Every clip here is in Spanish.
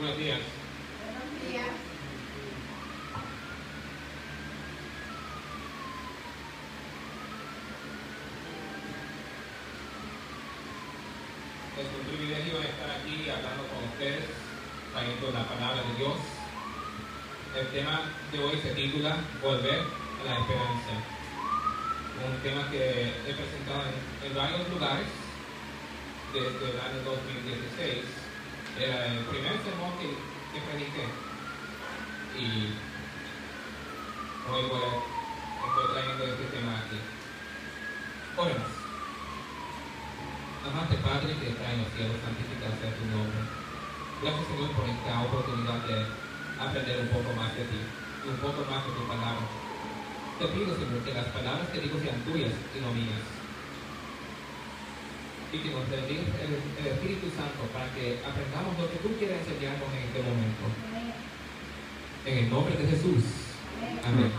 Buenos días. Buenos días. Es un privilegio estar aquí hablando con ustedes, trayendo la palabra de Dios. El tema de hoy se titula Volver a la esperanza. Un tema que he presentado en, en varios lugares desde el año 2016. Era el primer sermón que, que prediqué. Y hoy voy a, estoy trayendo este tema aquí. Oremos. Amante Padre que está en los cielos, santificado sea tu nombre. Gracias Señor por esta oportunidad de aprender un poco más de ti un poco más de tu palabra. Te pido Señor que las palabras que digo sean tuyas y no mías. Y que nos bendiga el, el Espíritu Santo para que aprendamos lo que tú quieres enseñarnos en este momento. En el nombre de Jesús. Amén.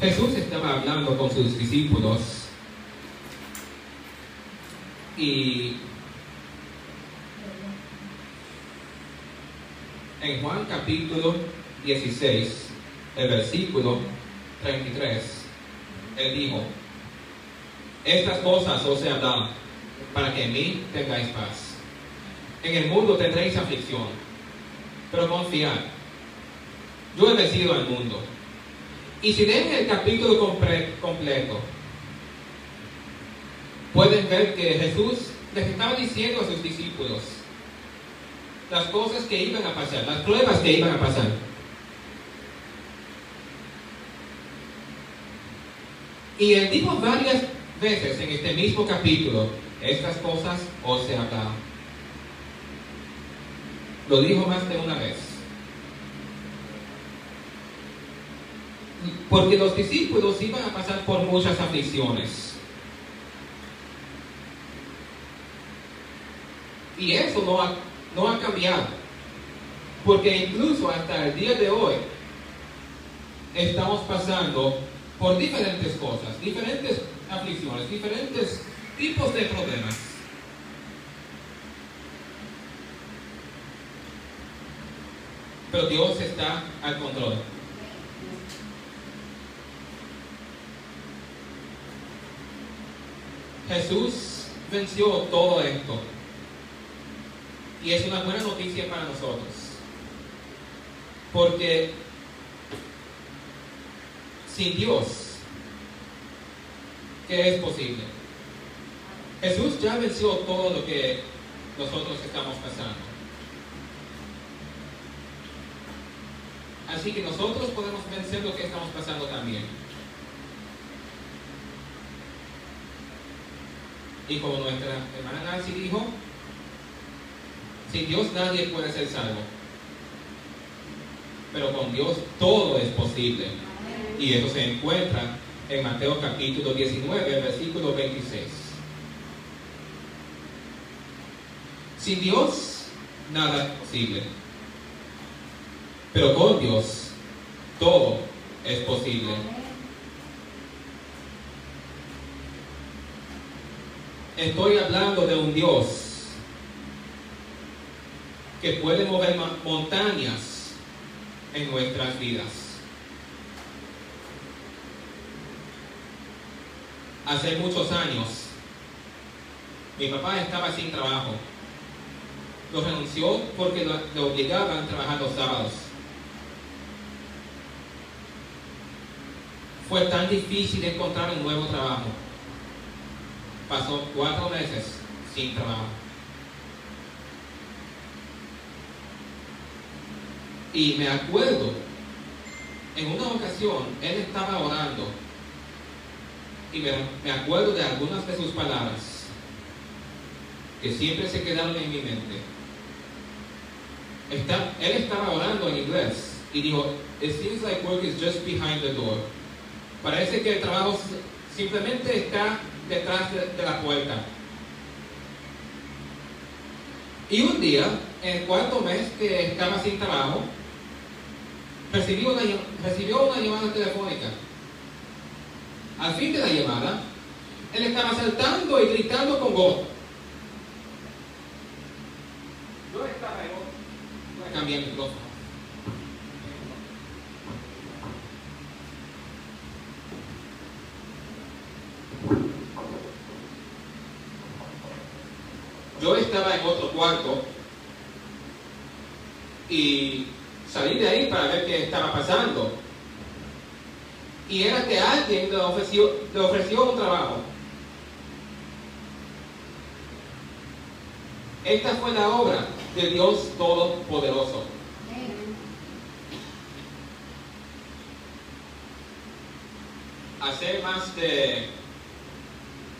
Jesús estaba hablando con sus discípulos y en Juan capítulo 16, el versículo 33, él dijo, estas cosas os he hablado para que en mí tengáis paz. En el mundo tendréis aflicción, pero confiad, yo he vencido al mundo. Y si leen el capítulo completo, pueden ver que Jesús les estaba diciendo a sus discípulos las cosas que iban a pasar, las pruebas que iban a pasar. Y él dijo varias veces en este mismo capítulo, estas cosas os he hablado. Lo dijo más de una vez. Porque los discípulos iban a pasar por muchas aflicciones. Y eso no ha, no ha cambiado. Porque incluso hasta el día de hoy estamos pasando por diferentes cosas, diferentes aflicciones, diferentes tipos de problemas. Pero Dios está al control. Jesús venció todo esto. Y es una buena noticia para nosotros. Porque sin Dios, ¿qué es posible? Jesús ya venció todo lo que nosotros estamos pasando. Así que nosotros podemos vencer lo que estamos pasando también. Y como nuestra hermana Nancy dijo, sin Dios nadie puede ser salvo. Pero con Dios todo es posible. Y eso se encuentra en Mateo capítulo 19, versículo 26. Sin Dios nada es posible. Pero con Dios todo es posible. Estoy hablando de un Dios que puede mover montañas en nuestras vidas. Hace muchos años, mi papá estaba sin trabajo. Lo renunció porque lo, obligaban a trabajar los sábados. Fue tan difícil encontrar un nuevo trabajo. Pasó cuatro meses sin trabajo. Y me acuerdo, en una ocasión, él estaba orando. Me, acuerdo de algunas de sus palabras que siempre se quedaron en mi mente. Está- él estaba orando en inglés y dijo, It seems like work is just behind the door. Parece que el trabajo simplemente está detrás de, la puerta. Y un día, en el cuarto mes que estaba sin trabajo, recibió una, recibió una llamada telefónica. Al fin de la llamada, Él estaba saltando y gritando con gozo. Yo estaba en otro. Micrófono. Yo estaba en otro cuarto y salí de ahí para ver qué estaba pasando. Y era que alguien le ofreció, le ofreció un trabajo. Esta fue la obra de Dios Todopoderoso. Hace más de,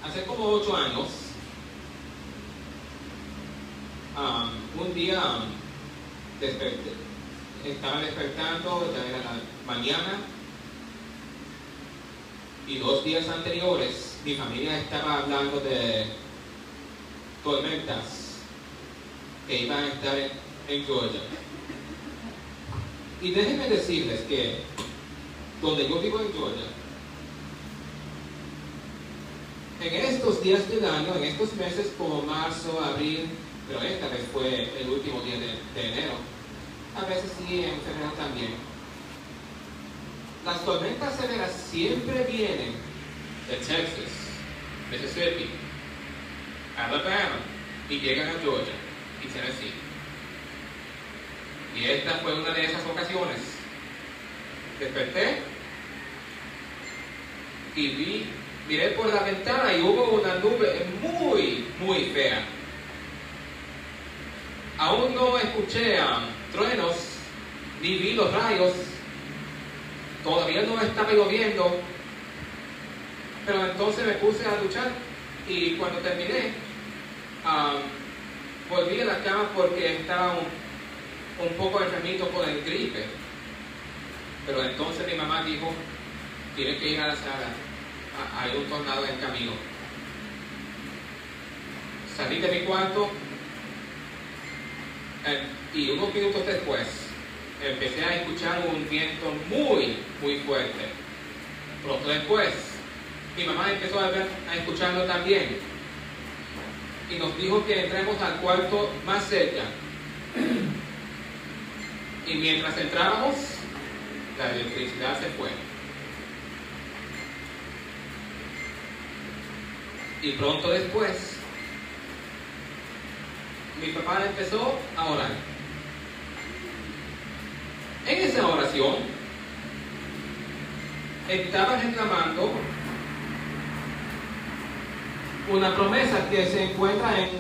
hace como ocho años, um, un día um, desperté, estaba despertando, ya era la mañana, y dos días anteriores mi familia estaba hablando de tormentas que iban a estar en, Georgia. Y déjenme decirles que donde yo vivo en Georgia, en estos días del año, en estos meses como marzo, abril, pero esta vez fue el último día de, enero, a veces sí en febrero también, las tormentas severas siempre vienen de Texas, Mississippi, Alabama y llegan a Georgia y Tennessee. Y esta fue una de esas ocasiones. Desperté y vi, miré por la ventana y hubo una nube muy, muy fea. Aún no escuché truenos ni vi los rayos Todavía no estaba lloviendo, pero entonces me puse a luchar y cuando terminé, volví a la cama porque estaba un, poco enfermito con el gripe. Pero entonces mi mamá dijo, tienes que ir a la sala, hay un tornado en camino. Salí de mi cuarto eh, y unos minutos después empecé a escuchar un viento muy, muy fuerte. Pronto después, mi mamá empezó a, escucharlo también. Y nos dijo que entremos al cuarto más cerca. Y mientras entrábamos, la electricidad se fue. Y pronto después, mi papá empezó a orar. Esa oración estaba reclamando una promesa que se encuentra en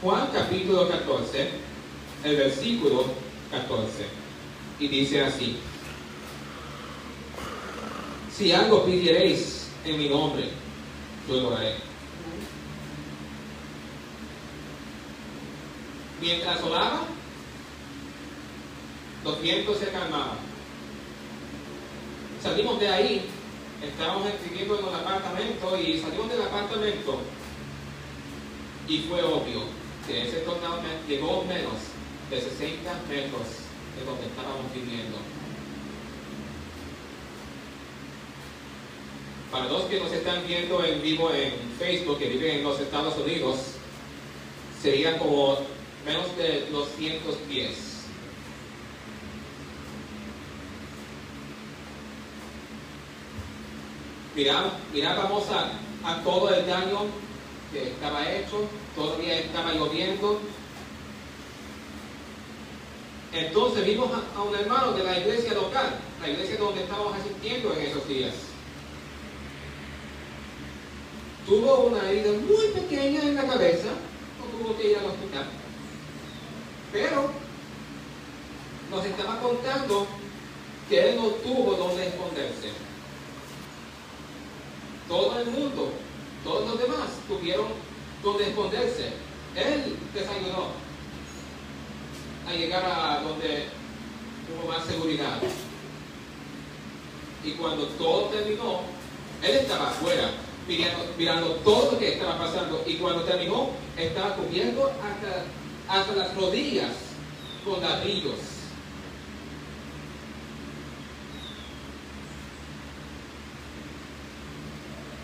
Juan capítulo 14, el versículo 14, y dice así, si algo pidiereis en mi nombre, yo lo haré. Mientras oraba, los vientos se calmaban. Salimos de ahí, estábamos viviendo en un apartamento y salimos del apartamento y fue obvio que ese tornado llegó menos de 60 metros de donde estábamos viviendo. Para los que nos están viendo en vivo en Facebook, que viven en los Estados Unidos, sería como menos de 200 pies. mirábamos a, a todo el daño que estaba hecho, todavía estaba lloviendo. Entonces vimos a, un hermano de la iglesia local, la iglesia donde estábamos asistiendo en esos días. Tuvo una herida muy pequeña en la cabeza, no tuvo que ir al hospital. Pero nos estaba contando que él no tuvo donde esconderse todo el mundo, todos los demás tuvieron donde esconderse. Él desayunó a llegar a donde hubo más seguridad. Y cuando todo terminó, él estaba afuera, mirando, todo lo que estaba pasando. Y cuando terminó, estaba cubierto hasta, hasta las rodillas con ladrillos.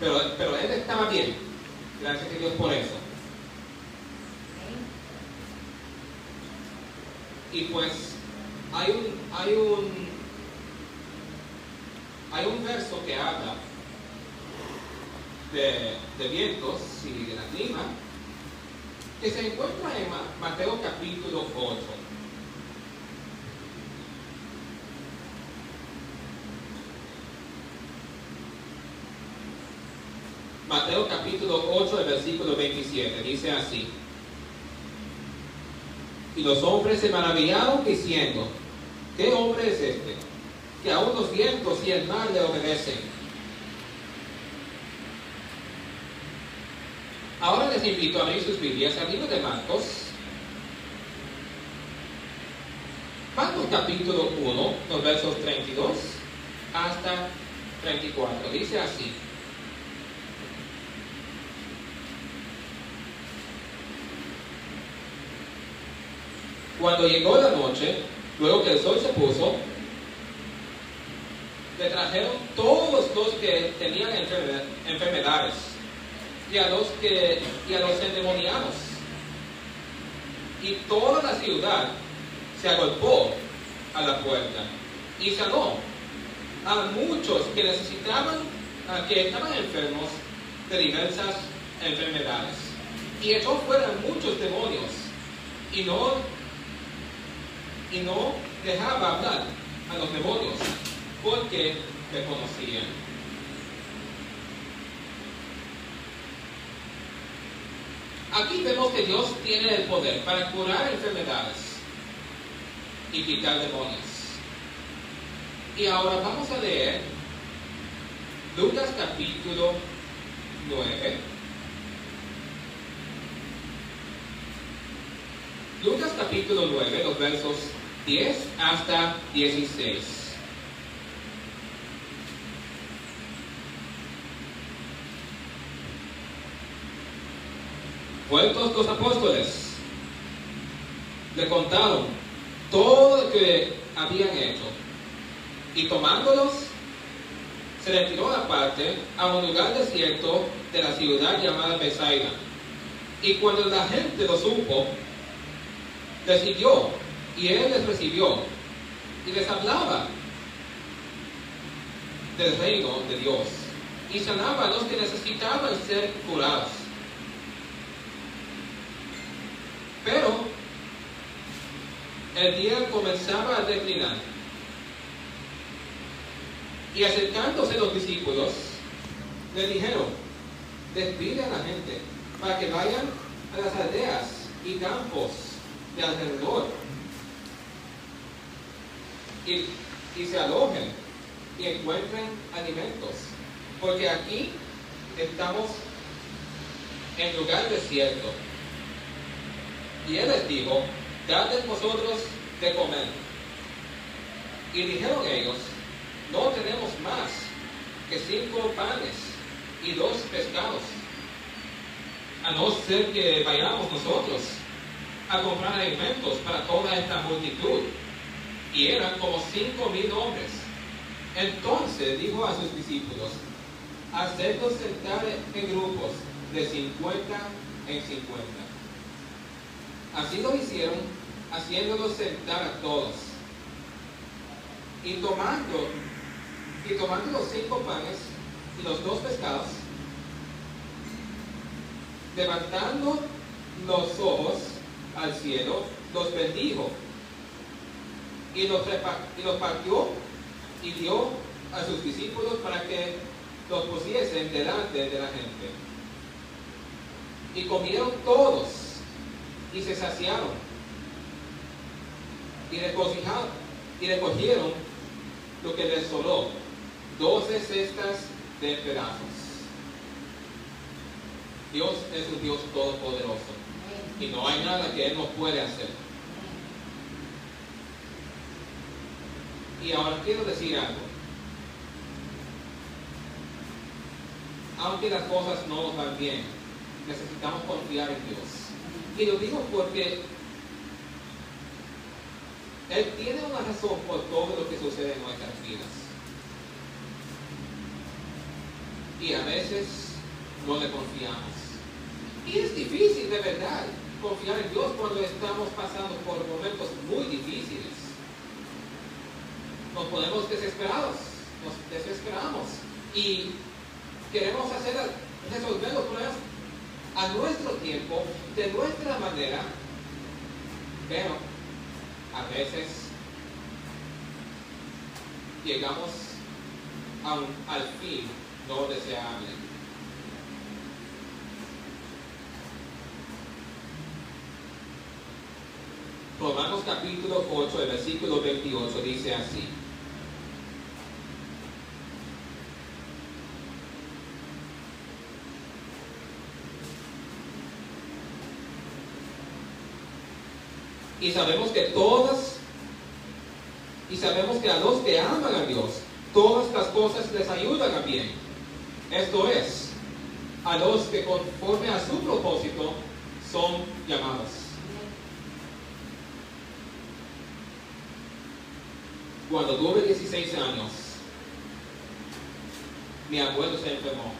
Pero, pero él estaba bien. Gracias a Dios por eso. Y pues hay un, hay un, hay un verso que habla de, de vientos y de la clima que se encuentra en Mateo capítulo 8. Mateo capítulo 8, el versículo 27, dice así. Y los hombres se maravillaron diciendo, ¿qué hombre es este? Que aún los vientos y el mar le obedecen. Ahora les invito a abrir sus Biblias al libro de Marcos. Marcos capítulo 1, los versos 32 hasta 34. Dice así. Cuando llegó la noche, luego que el sol se puso, le trajeron todos los que tenían enfermedades y a los que y a los endemoniados. Y toda la ciudad se agolpó a la puerta y sanó a muchos que necesitaban, a que estaban enfermos de diversas enfermedades. Y echó fuera muchos demonios y no y no dejaba hablar a los demonios porque le conocían. Aquí vemos que Dios tiene el poder para curar enfermedades y quitar demonios. Y ahora vamos a leer Lucas capítulo 9. Lucas capítulo 9, los versos 10 hasta 16. Vueltos los apóstoles, le contaron todo lo que habían hecho y tomándolos se retiró aparte a un lugar desierto de la ciudad llamada Besaida. Y cuando la gente lo supo, decidió y él les recibió y les hablaba del reino de Dios y sanaba a los que necesitaban ser curados. Pero el día comenzaba a declinar y acercándose los discípulos le dijeron, despide a la gente para que vayan a las aldeas y campos de alrededor y, se alojen y encuentren alimentos. Porque aquí estamos en lugar desierto. Y él les dijo, dadles vosotros de comer. Y dijeron ellos, no tenemos más que cinco panes y dos pescados. A no ser que vayamos nosotros a comprar alimentos para toda esta multitud y eran como cinco mil hombres. Entonces dijo a sus discípulos, hacedlos sentar en grupos de 50 en 50. Así lo hicieron, haciéndolos sentar a todos. Y tomando, y tomando los cinco panes y los dos pescados, levantando los ojos al cielo, los bendijo y los, y los partió y dio a sus discípulos para que los pusiesen delante de la gente. Y comieron todos y se saciaron y recogieron, y recogieron lo que les sobró, doce cestas de pedazos. Dios es un Dios todopoderoso y no hay nada que Él no puede hacer. Y ahora quiero decir algo. Aunque las cosas no nos van bien, necesitamos confiar en Dios. Y lo digo porque Él tiene una razón por todo lo que sucede en nuestras vidas. y a veces no le confiamos. Y es difícil de verdad confiar en Dios cuando estamos pasando por momentos muy difíciles. Nos ponemos desesperados, nos desesperamos y queremos hacer resolver los problemas a nuestro tiempo, de nuestra manera, pero a veces llegamos a un, al fin no deseable. Romanos capítulo 8, el versículo 28 dice así. Y sabemos que todas, y sabemos que a los que aman a Dios, todas las cosas les ayudan a bien. Esto es, a los que conforme a su propósito son llamados. Cuando tuve 16 años, mi abuelo se enfermó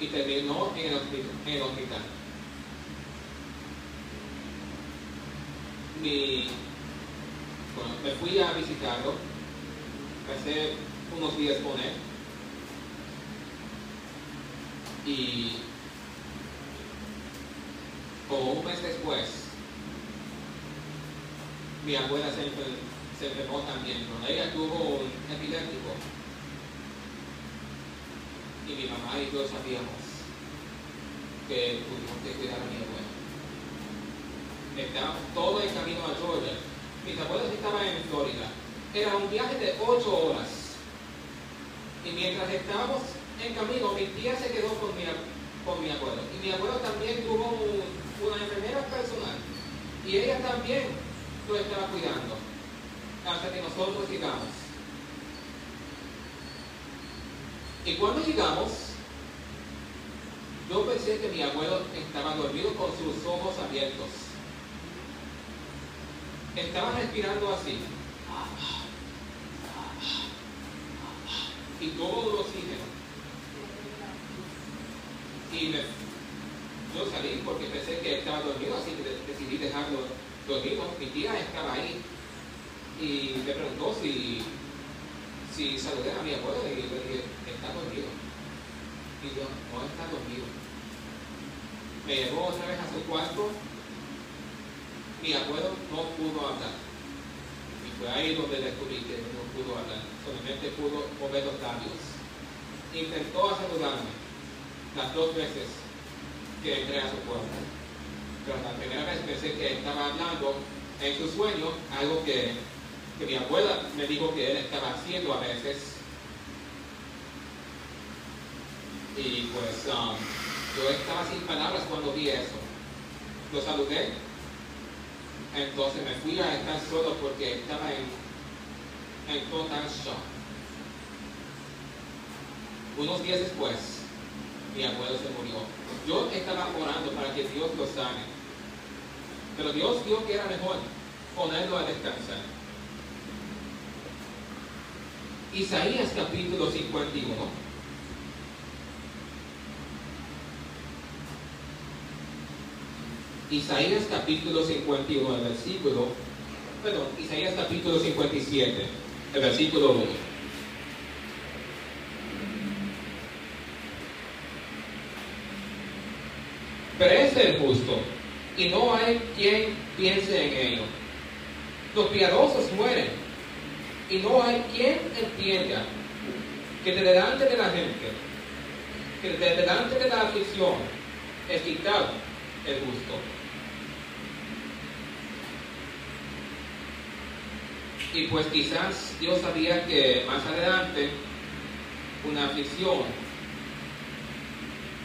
y terminó en el hospital. Mi, me fui a visitarlo, pasé unos días con él y como un mes después mi abuela se, enfermó también, cuando ella tuvo un epiléptico y mi mamá y yo sabíamos que tuvimos que cuidar a mi abuela estábamos todo el camino a Georgia. Mis abuelos estaban en Florida. Era un viaje de ocho horas. Y mientras estábamos en camino, mi tía se quedó con mi, con mi abuelo. Y mi abuelo también tuvo una enfermera personal. Y ella también lo estaba cuidando. Hasta que nosotros llegamos. Y cuando llegamos, yo pensé que mi abuelo estaba dormido con sus ojos abiertos estaba respirando así. Y todo el oxígeno. Y me, yo salí porque pensé que estaba dormido, así que decidí dejarlo dormido. Mi tía estaba ahí y me preguntó si, si saludé a mi abuelo y le dije, está dormido. Y yo, no está dormido. Me llevó otra vez a su cuarto mi abuelo no pudo hablar. Y fue ahí donde descubrí que no pudo hablar, solamente pudo mover los labios. Intentó saludarme las dos veces que entré a su puerta. Pero la primera vez pensé que estaba hablando en su sueño, algo que, mi abuela me dijo que él estaba haciendo a veces. Y pues um, yo estaba sin palabras cuando vi eso. Lo saludé entonces me fui a estar solo porque estaba en, en total shock. Unos días después, mi abuelo se murió. Yo estaba orando para que Dios lo sane. Pero Dios vio que era mejor ponerlo a descansar. Isaías capítulo 51 Isaías capítulo 51, el versículo, perdón, Isaías capítulo 57, el versículo 1. es el justo, y no hay quien piense en ello. Los piadosos mueren, y no hay quien entienda que de delante de la gente, que de delante de la aflicción, es quitado el justo. Y pues quizás Dios sabía que más adelante una aflicción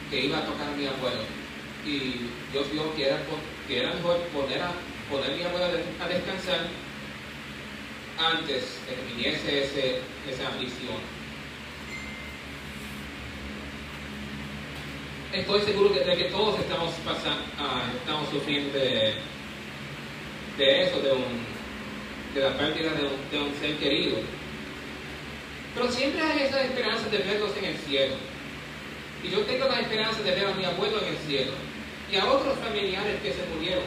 que iba a tocar a mi abuelo. Y Dios vio que era, que era mejor poner a, poner mi abuelo a descansar antes de que viniese ese, esa aflicción. Estoy seguro de que todos estamos pasando, ah, estamos sufriendo de, de eso, de un de la pérdida de un, ser querido. Pero siempre hay esa esperanza de verlos en el cielo. Y yo tengo la esperanza de ver a mi abuelo en el cielo y a otros familiares que se murieron.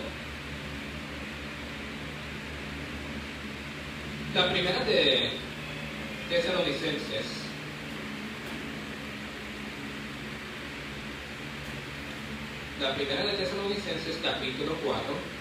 La primera de Tesalonicenses. La primera de Tesalonicenses, capítulo 4.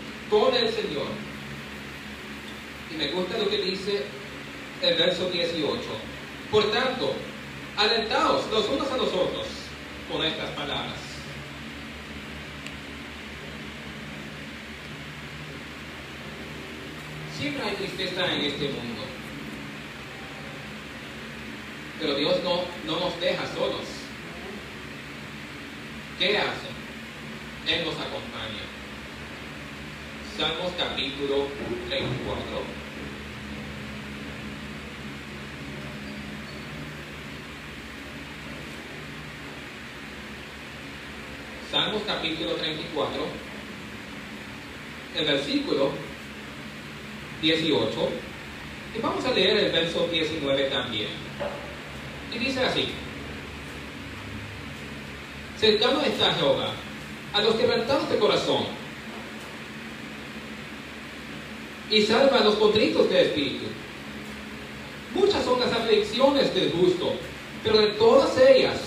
con el Señor. Y me gusta lo que dice el verso 18. Por tanto, alentaos los unos a los otros con estas palabras. Siempre hay tristeza en este mundo. Pero Dios no, no nos deja solos. ¿Qué hace? Él nos acompaña. Salmos capítulo 34. Salmos capítulo 34, el versículo 18, y vamos a leer el verso 19 también. Y dice así, cercano está Jehová a los quebrantados de corazón y salva a los contritos de espíritu. Muchas son las aflicciones del justo, pero de todas ellas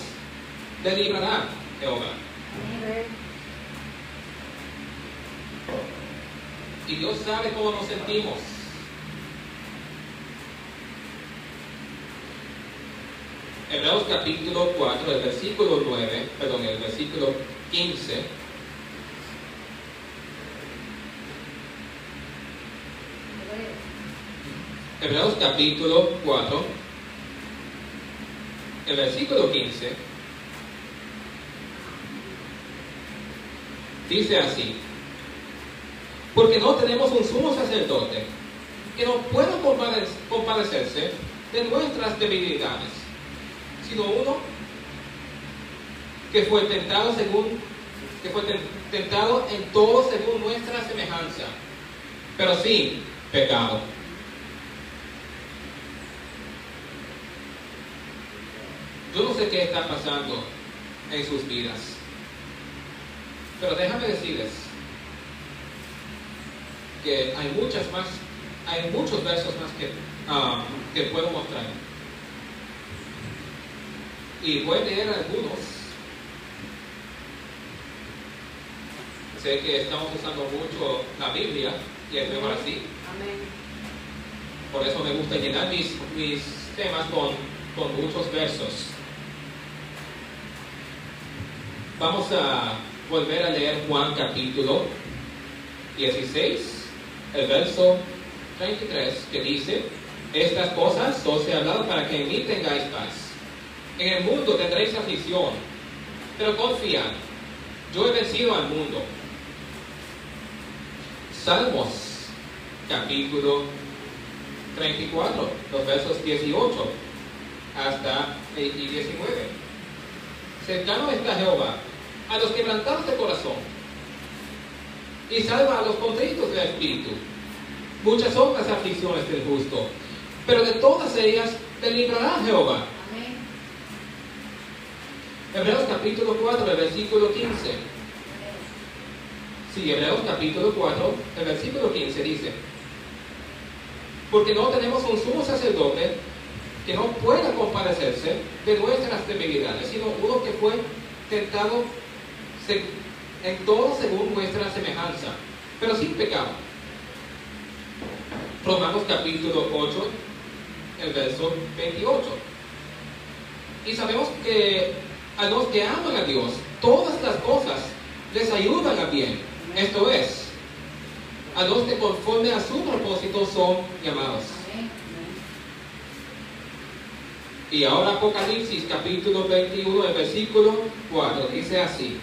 le librará Jehová. Y Dios sabe cómo nos sentimos. Hebreos capítulo 4, el versículo 9, perdón, el versículo 15. Hebreos capítulo 4, el versículo 15. Dice así, porque no tenemos un sumo sacerdote que no pueda compadecerse de nuestras debilidades, sino uno que fue tentado según que fue tentado en todo según nuestra semejanza, pero sin pecado. Yo no sé qué está pasando en sus vidas, pero déjame decirles que hay muchas más, hay muchos versos más que, ah, que puedo mostrar. Y voy a leer algunos. Sé que estamos usando mucho la Biblia y es mejor así. Por eso me gusta llenar mis, mis temas con, con muchos versos. Vamos a volver a leer Juan capítulo 16, el verso 33, que dice, estas cosas os he hablado para que en mí tengáis paz. En el mundo tendréis aflicción, pero confiad, yo he vencido al mundo. Salmos capítulo 34, los versos 18 hasta y 19. Cercano está Jehová a los quebrantados de corazón y salva a los contritos de espíritu. Muchas son las aflicciones del justo, pero de todas ellas te librará Jehová. Hebreos capítulo 4, el versículo 15. Sí, Hebreos capítulo 4, el versículo 15 dice, porque no tenemos un sumo sacerdote que no pueda compadecerse de nuestras debilidades, sino uno que fue tentado en todo según nuestra semejanza, pero sin pecado. Romanos capítulo 8, el verso 28. Y sabemos que a los que aman a Dios, todas las cosas les ayudan a bien. Esto es, a los que conforme a su propósito son llamados. Y ahora Apocalipsis capítulo 21, el versículo 4, dice así.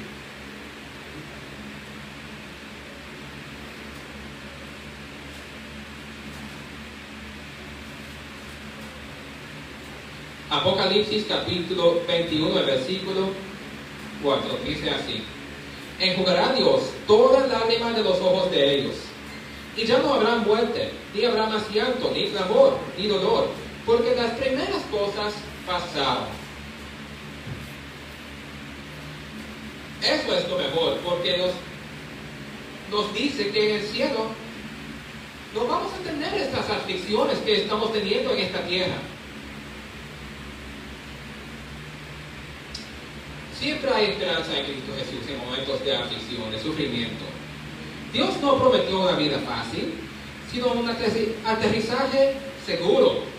Apocalipsis capítulo 21, el versículo 4, dice así. Enjugará Dios todas lágrimas de los ojos de ellos. Y ya no habrá muerte, ni habrá más llanto, ni clamor, ni dolor, porque las primeras cosas pasaron. Eso es lo mejor, porque nos, nos dice que en el cielo no vamos a tener estas aflicciones que estamos teniendo en esta tierra. Siempre hay esperanza en Cristo Jesús en momentos de aflicción, de sufrimiento. Dios no prometió una vida fácil, sino un aterrizaje seguro.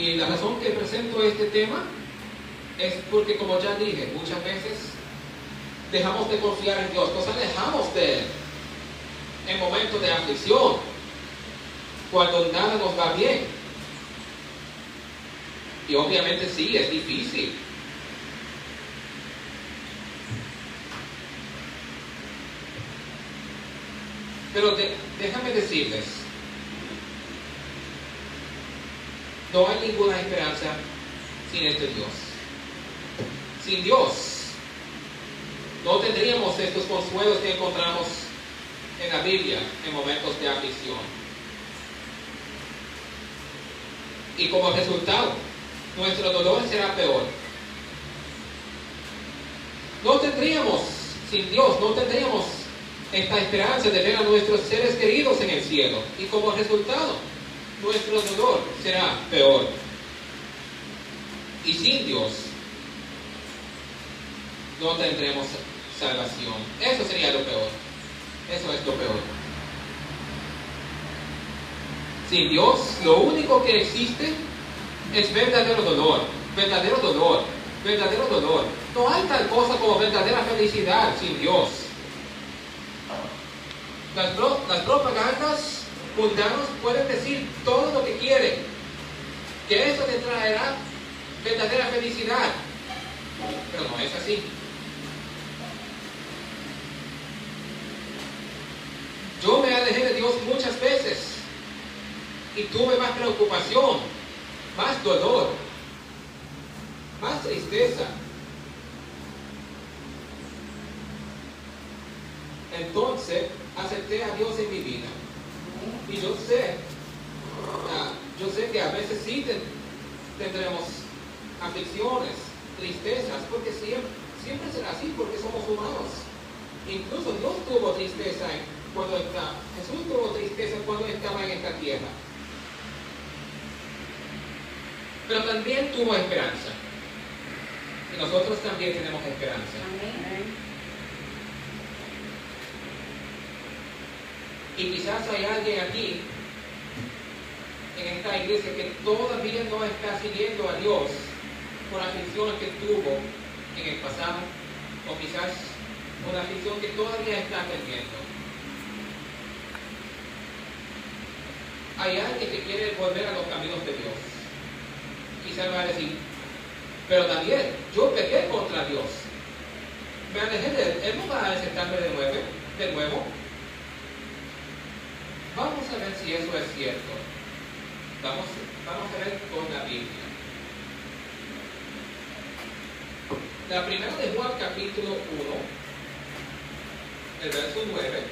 Y la razón que presento este tema es porque, como ya dije, muchas veces dejamos de confiar en Dios, nos alejamos de Él en momentos de aflicción, cuando nada nos va bien. Y obviamente sí, es difícil. Pero déjame decirles, no hay ninguna esperanza sin este Dios. Sin Dios, no tendríamos estos consuelos que encontramos en la Biblia en momentos de aflicción. Y como resultado, nuestro dolor será peor. No tendríamos, sin Dios, no tendríamos esta esperanza de ver a nuestros seres queridos en el cielo. Y como resultado, nuestro dolor será peor. Y sin Dios, no tendremos salvación. Eso sería lo peor. Eso es lo peor. Sin Dios, lo único que existe es verdadero dolor, verdadero dolor, verdadero dolor. No hay tal cosa como verdadera felicidad sin Dios. Las, las propagandas mundanas pueden decir todo lo que quieren, que eso te traerá verdadera felicidad, pero no es así. Yo me alejé de Dios muchas veces y tuve más preocupación más dolor, más tristeza. Entonces acepté a Dios en mi vida. Y yo sé, yo sé que a veces sí tendremos aflicciones, tristezas, porque siempre, siempre será así, porque somos humanos. Incluso Dios tuvo tristeza cuando está, Jesús tuvo tristeza cuando estaba en esta tierra pero también tuvo esperanza. Y nosotros también tenemos esperanza. Y quizás hay alguien aquí, en esta iglesia, que todavía no está siguiendo a Dios por aflicciones que tuvo en el pasado, o quizás una aflicción que todavía está teniendo. Hay alguien que quiere volver a los caminos de Dios quizás va a decir, pero Daniel, yo pequé contra Dios. Me alejé de él, él no va a aceptarme de nuevo, de nuevo. Vamos a ver si eso es cierto. Vamos, vamos a ver con la Biblia. La primera de Juan capítulo 1, el verso 9.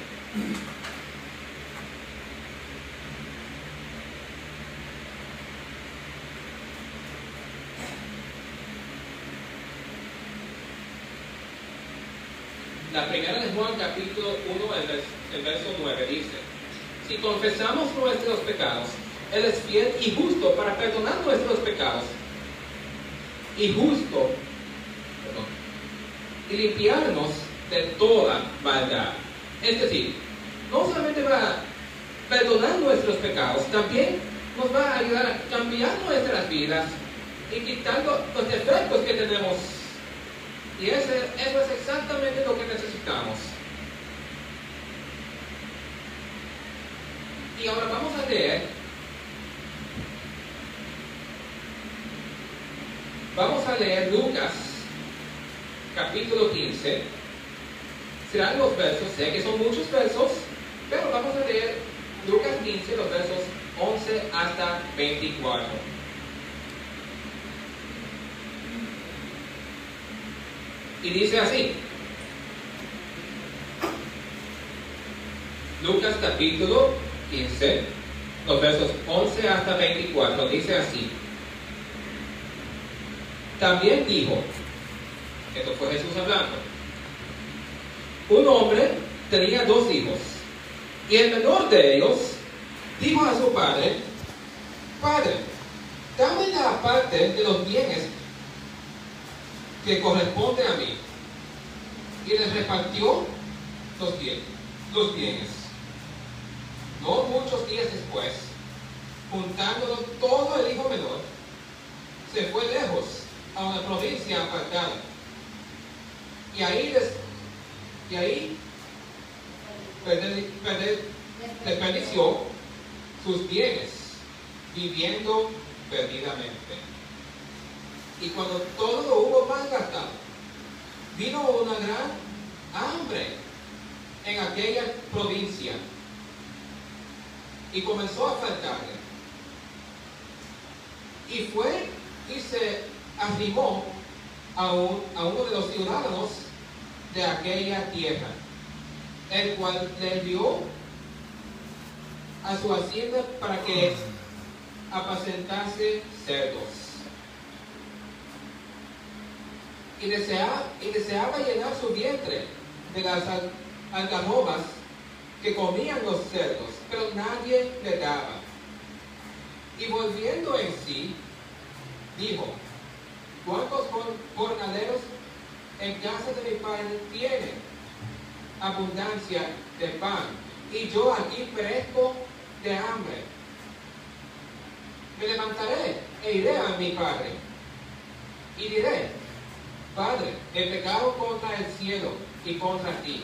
La primera de Juan capítulo 1, el, verso 9 dice, si confesamos nuestros pecados, Él es fiel y justo para perdonar nuestros pecados y justo y limpiarnos de toda maldad. Es decir, no solamente va a perdonar nuestros pecados, también nos va a ayudar a cambiar nuestras vidas y quitar los defectos que tenemos Y ese, eso es exactamente lo que necesitamos. Y ahora vamos a leer. Vamos a leer Lucas, capítulo 15. Serán los versos, sé que son muchos versos, pero vamos a leer Lucas 15, los versos 11 hasta 24. Y dice así. Lucas capítulo 15, los versos 11 hasta 24, dice así. También dijo, esto fue Jesús hablando, un hombre tenía dos hijos, y el menor de ellos dijo a su padre, Padre, dame la parte de los bienes que corresponde a mí. Y le repartió los bienes. Los bienes. No muchos días después, juntándolo todo el hijo menor, se fue lejos a una provincia apartada. Y ahí, y ahí desperdició sus bienes, viviendo perdidamente. Y cuando todo lo hubo malgastado, vino una gran hambre en aquella provincia y comenzó a faltarle. Y fue y se arrimó a, a uno de los ciudadanos de aquella tierra, el cual le envió a su hacienda para que apacentase cerdos. Y deseaba, y deseaba llenar su vientre de las algarrobas que comían los cerdos, pero nadie le daba. Y volviendo en sí, dijo, ¿cuántos jornaleros en casa de mi padre tienen abundancia de pan? Y yo aquí perezco de hambre. Me levantaré e iré a mi padre. Y diré, Padre, he pecado contra el cielo y contra ti.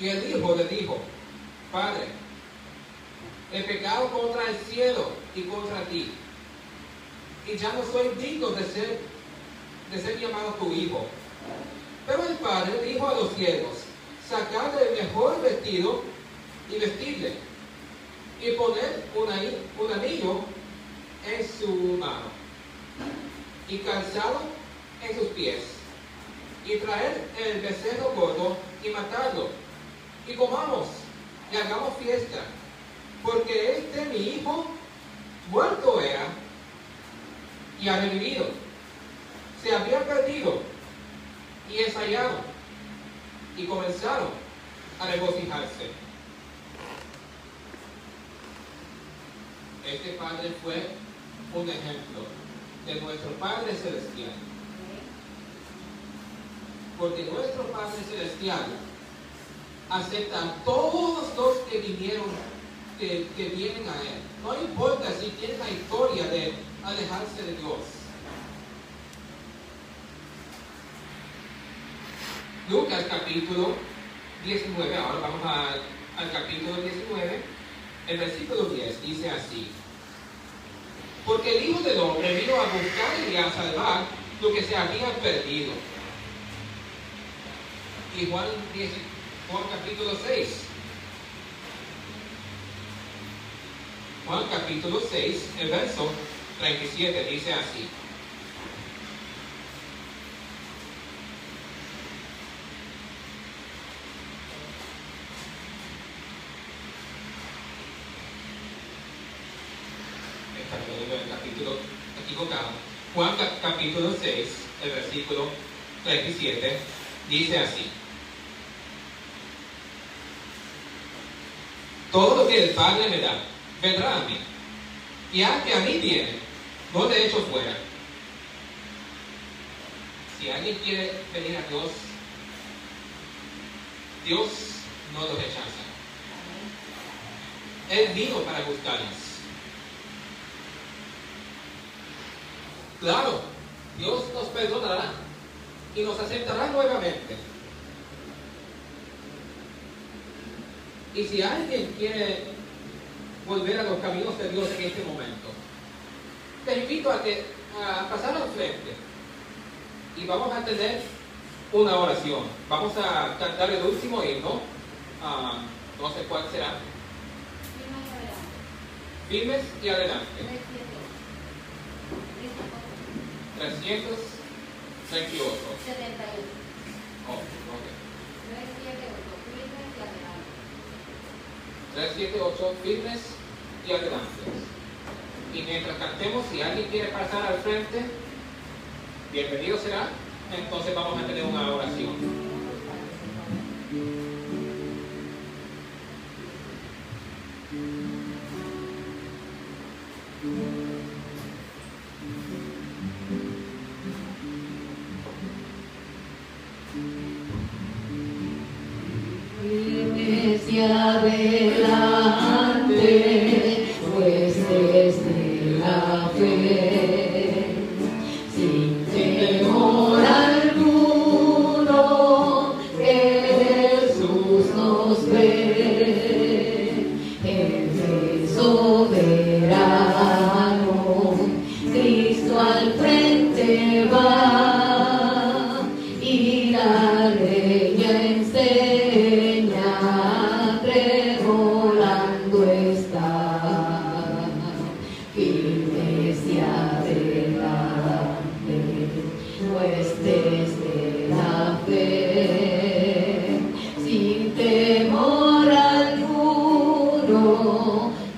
Y el hijo le dijo, Padre, he pecado contra el cielo y contra ti, y ya no soy digno de ser, de ser llamado tu hijo. Pero el padre dijo a los siervos, sacad el mejor vestido y vestirle, y poner un anillo en su mano, y calzado en sus pies, y traer el becerro gordo y matarlo, y comamos y hagamos fiesta, porque este mi hijo muerto era y ha revivido, se había perdido y ensayado, y comenzaron a regocijarse. Este padre fue un ejemplo de nuestro Padre Celestial porque nuestro Padre Celestial acepta a todos los que vinieron, que, vienen a Él. No importa si tienen la historia de alejarse de Dios. Lucas capítulo 19, ahora vamos al capítulo 19, el versículo 10 dice así. Porque el Hijo del Hombre vino a buscar y a salvar lo que se había perdido y Juan, Juan capítulo 6. Juan capítulo 6, el verso 37 dice así. el capítulo equivocado. Juan capítulo 6, el versículo 3 y 7, dice así. Todo lo que el Padre me da, vendrá a mí. Y al que a mí viene, no le echo fuera. Si alguien quiere venir a Dios, Dios no lo rechaza. Él vino para buscarnos. Claro, Dios nos perdonará y nos aceptará nuevamente. Y si alguien quiere volver a los caminos de Dios en este momento, te invito a, que, a pasar al frente y vamos a tener una oración. Vamos a cantar el último himno, ah, no sé cuál será. Firmes y adelante. 338. 78. Oh, ok. 378, firmes y adelante. Y mientras cantemos, si alguien quiere pasar al frente, bienvenido será. Entonces vamos a tener una oración.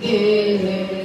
Que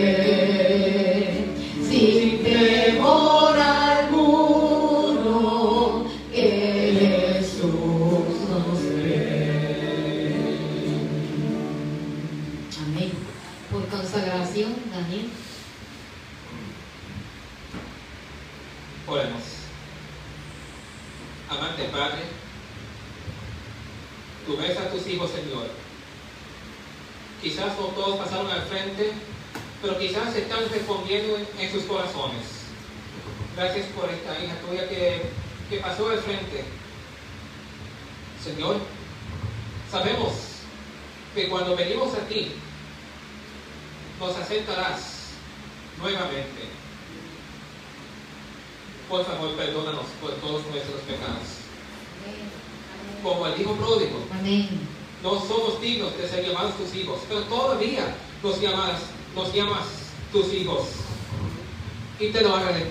la Y te lo agradezco,